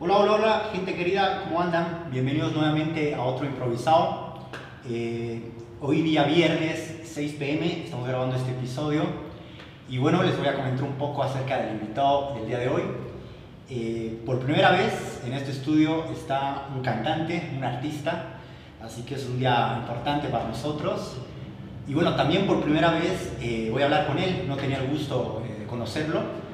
Hola, hola, hola, gente querida, ¿cómo andan? Bienvenidos nuevamente a otro improvisado. Eh, hoy día viernes, 6 pm, estamos grabando este episodio. Y bueno, les voy a comentar un poco acerca del invitado del día de hoy. Eh, por primera vez en este estudio está un cantante, un artista, así que es un día importante para nosotros. Y bueno, también por primera vez eh, voy a hablar con él, no tenía el gusto eh, de conocerlo